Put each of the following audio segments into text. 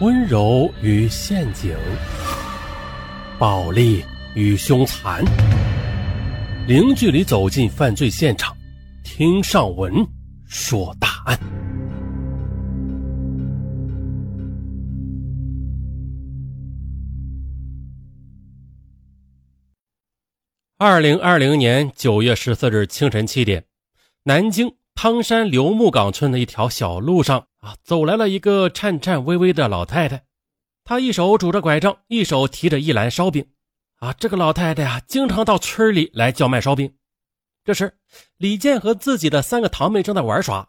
温柔与陷阱，暴力与凶残，零距离走进犯罪现场，听上文说大案。二零二零年九月十四日清晨七点，南京汤山刘木岗村的一条小路上。啊，走来了一个颤颤巍巍的老太太，她一手拄着拐杖，一手提着一篮烧饼。啊，这个老太太呀，经常到村里来叫卖烧饼。这时，李健和自己的三个堂妹正在玩耍，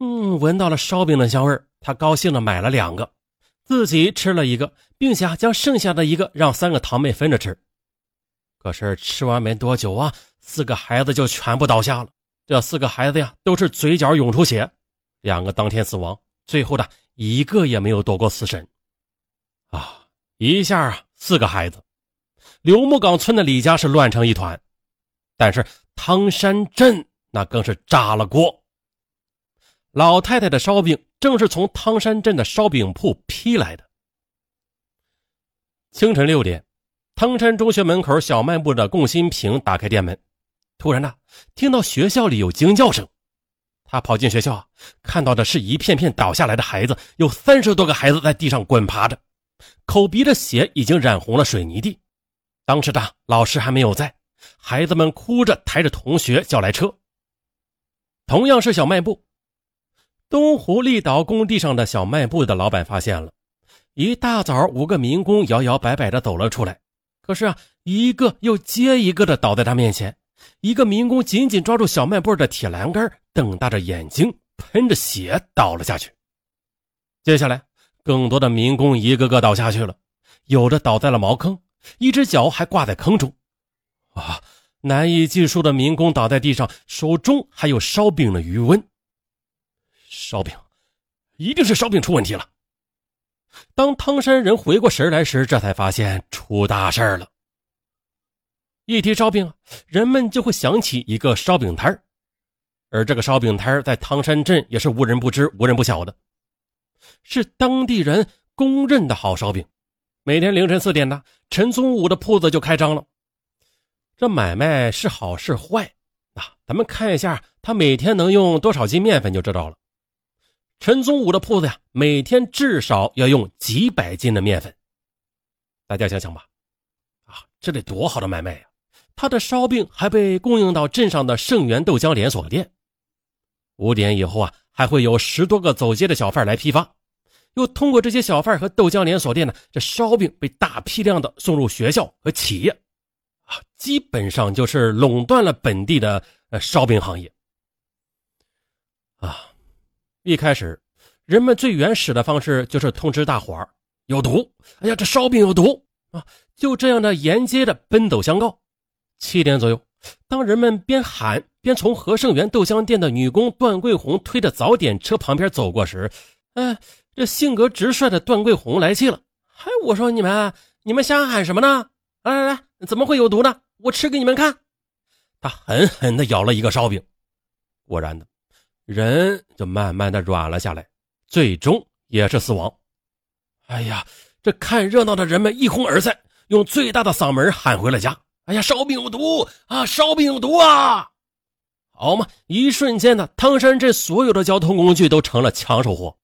嗯，闻到了烧饼的香味他高兴的买了两个，自己吃了一个，并且将剩下的一个让三个堂妹分着吃。可是吃完没多久啊，四个孩子就全部倒下了。这四个孩子呀，都是嘴角涌出血，两个当天死亡。最后的一个也没有躲过死神，啊！一下啊，四个孩子，刘木岗村的李家是乱成一团，但是汤山镇那更是炸了锅。老太太的烧饼正是从汤山镇的烧饼铺批来的。清晨六点，汤山中学门口小卖部的龚新平打开店门，突然呢，听到学校里有惊叫声。他跑进学校，看到的是一片片倒下来的孩子，有三十多个孩子在地上滚爬着，口鼻的血已经染红了水泥地。当时的老师还没有在，孩子们哭着抬着同学叫来车。同样是小卖部，东湖立岛工地上的小卖部的老板发现了，一大早五个民工摇摇摆摆的走了出来，可是啊，一个又接一个的倒在他面前。一个民工紧紧抓住小卖部的铁栏杆，瞪大着眼睛，喷着血倒了下去。接下来，更多的民工一个个倒下去了，有的倒在了茅坑，一只脚还挂在坑中。啊，难以计数的民工倒在地上，手中还有烧饼的余温。烧饼，一定是烧饼出问题了。当汤山人回过神来时，这才发现出大事了。一提烧饼，人们就会想起一个烧饼摊而这个烧饼摊在汤山镇也是无人不知、无人不晓的，是当地人公认的好烧饼。每天凌晨四点呢，陈宗武的铺子就开张了。这买卖是好是坏，啊，咱们看一下他每天能用多少斤面粉就知道了。陈宗武的铺子呀，每天至少要用几百斤的面粉。大家想想吧，啊，这得多好的买卖呀！他的烧饼还被供应到镇上的盛源豆浆连锁店。五点以后啊，还会有十多个走街的小贩来批发，又通过这些小贩和豆浆连锁店呢，这烧饼被大批量的送入学校和企业，啊，基本上就是垄断了本地的呃烧饼行业。啊，一开始，人们最原始的方式就是通知大伙儿有毒，哎呀，这烧饼有毒啊，就这样的沿街的奔走相告。七点左右，当人们边喊边从和盛源豆浆店的女工段桂红推着早点车旁边走过时，哎，这性格直率的段桂红来气了。嗨，我说你们，你们瞎喊什么呢？来来来，怎么会有毒呢？我吃给你们看。他狠狠地咬了一个烧饼，果然的，人就慢慢的软了下来，最终也是死亡。哎呀，这看热闹的人们一哄而散，用最大的嗓门喊回了家。哎呀，烧饼有毒啊！烧饼有毒啊！好嘛，一瞬间呢，汤山镇所有的交通工具都成了抢手货。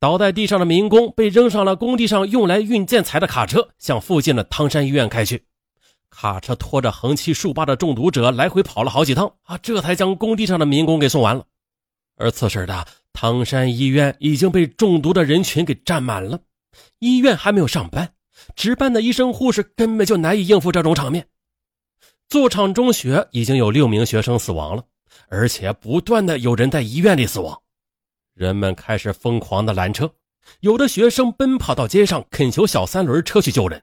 倒在地上的民工被扔上了工地上用来运建材的卡车，向附近的汤山医院开去。卡车拖着横七竖八的中毒者来回跑了好几趟啊，这才将工地上的民工给送完了。而此时的汤山医院已经被中毒的人群给占满了，医院还没有上班，值班的医生护士根本就难以应付这种场面。座场中学已经有六名学生死亡了，而且不断的有人在医院里死亡。人们开始疯狂的拦车，有的学生奔跑到街上恳求小三轮车去救人。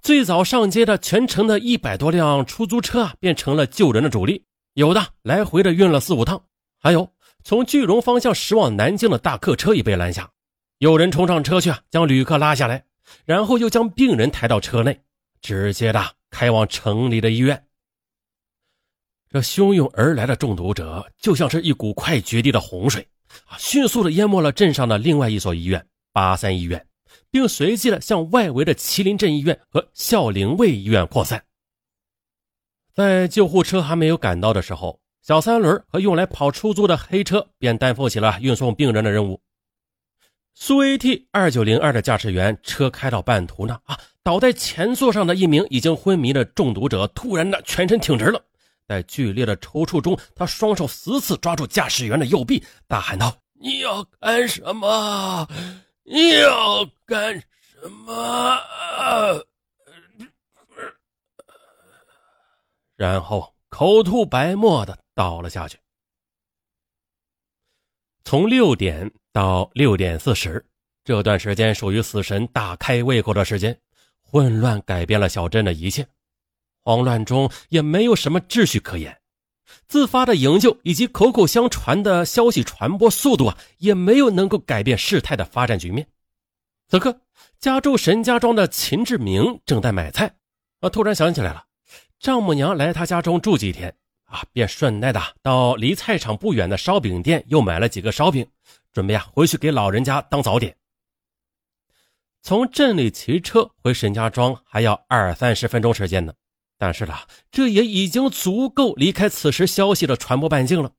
最早上街的全城的一百多辆出租车啊，变成了救人的主力。有的来回的运了四五趟，还有从句容方向驶往南京的大客车也被拦下。有人冲上车去啊，将旅客拉下来，然后又将病人抬到车内，直接的。开往城里的医院，这汹涌而来的中毒者就像是一股快决堤的洪水啊，迅速的淹没了镇上的另外一所医院——八三医院，并随即的向外围的麒麟镇医院和孝陵卫医院扩散。在救护车还没有赶到的时候，小三轮和用来跑出租的黑车便担负起了运送病人的任务。苏 AT 二九零二的驾驶员车开到半途呢，啊，倒在前座上的一名已经昏迷的中毒者突然的全身挺直了，在剧烈的抽搐中，他双手死死抓住驾驶员的右臂，大喊道：“你要干什么？你要干什么？”然后口吐白沫的倒了下去。从六点到六点四十，这段时间属于死神大开胃口的时间，混乱改变了小镇的一切，慌乱中也没有什么秩序可言，自发的营救以及口口相传的消息传播速度啊，也没有能够改变事态的发展局面。此刻，家住沈家庄的秦志明正在买菜，啊，突然想起来了。丈母娘来他家中住几天啊，便顺带的到离菜场不远的烧饼店又买了几个烧饼，准备啊回去给老人家当早点。从镇里骑车回沈家庄还要二三十分钟时间呢，但是呢，这也已经足够离开此时消息的传播半径了。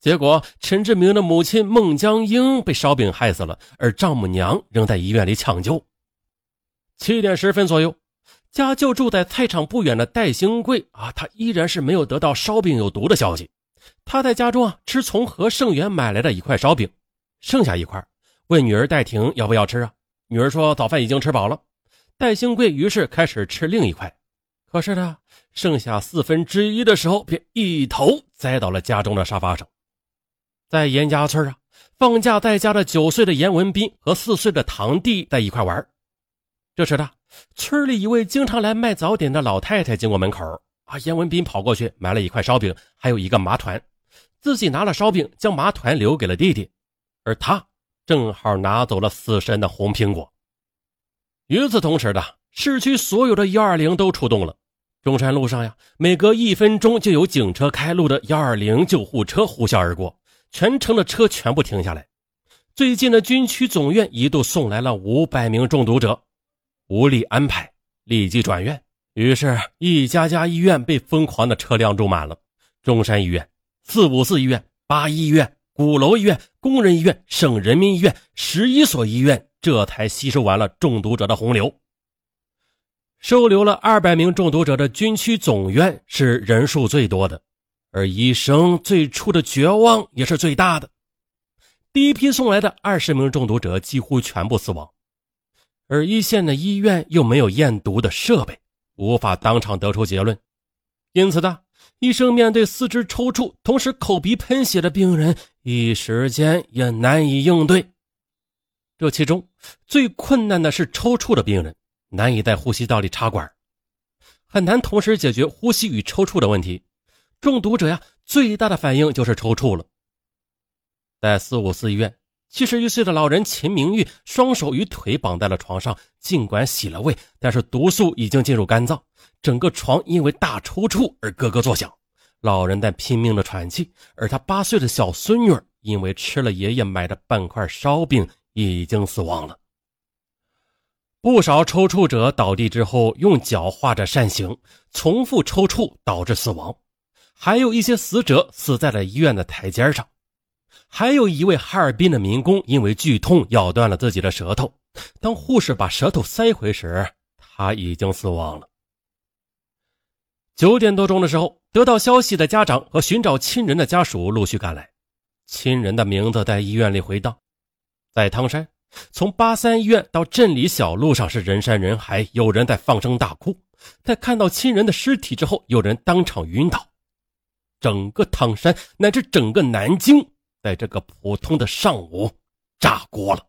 结果，陈志明的母亲孟江英被烧饼害死了，而丈母娘仍在医院里抢救。七点十分左右。家就住在菜场不远的戴兴贵啊，他依然是没有得到烧饼有毒的消息。他在家中啊吃从何盛元买来的一块烧饼，剩下一块，问女儿戴婷要不要吃啊？女儿说早饭已经吃饱了。戴兴贵于是开始吃另一块，可是呢，剩下四分之一的时候，便一头栽到了家中的沙发上。在严家村啊，放假在家的九岁的严文斌和四岁的堂弟在一块玩，这时呢。村里一位经常来卖早点的老太太经过门口，啊，严文斌跑过去买了一块烧饼，还有一个麻团，自己拿了烧饼，将麻团留给了弟弟，而他正好拿走了死神的红苹果。与此同时的，市区所有的幺二零都出动了，中山路上呀，每隔一分钟就有警车开路的幺二零救护车呼啸而过，全城的车全部停下来。最近的军区总院一度送来了五百名中毒者。无力安排，立即转院。于是，一家家医院被疯狂的车辆住满了。中山医院、四五四医院、八一医院、鼓楼医院、工人医院、省人民医院，十一所医院这才吸收完了中毒者的洪流。收留了二百名中毒者的军区总院是人数最多的，而医生最初的绝望也是最大的。第一批送来的二十名中毒者几乎全部死亡。而一线的医院又没有验毒的设备，无法当场得出结论，因此呢，医生面对四肢抽搐、同时口鼻喷血的病人，一时间也难以应对。这其中最困难的是抽搐的病人，难以在呼吸道里插管，很难同时解决呼吸与抽搐的问题。中毒者呀，最大的反应就是抽搐了。在四五四医院。七十一岁的老人秦明玉双手与腿绑在了床上，尽管洗了胃，但是毒素已经进入肝脏，整个床因为大抽搐而咯咯作响。老人在拼命的喘气，而他八岁的小孙女因为吃了爷爷买的半块烧饼，已经死亡了。不少抽搐者倒地之后用脚画着扇形，重复抽搐导致死亡，还有一些死者死在了医院的台阶上。还有一位哈尔滨的民工，因为剧痛咬断了自己的舌头。当护士把舌头塞回时，他已经死亡了。九点多钟的时候，得到消息的家长和寻找亲人的家属陆续赶来，亲人的名字在医院里回荡。在汤山，从八三医院到镇里小路上是人山人海，有人在放声大哭。在看到亲人的尸体之后，有人当场晕倒。整个汤山乃至整个南京。在这个普通的上午，炸锅了。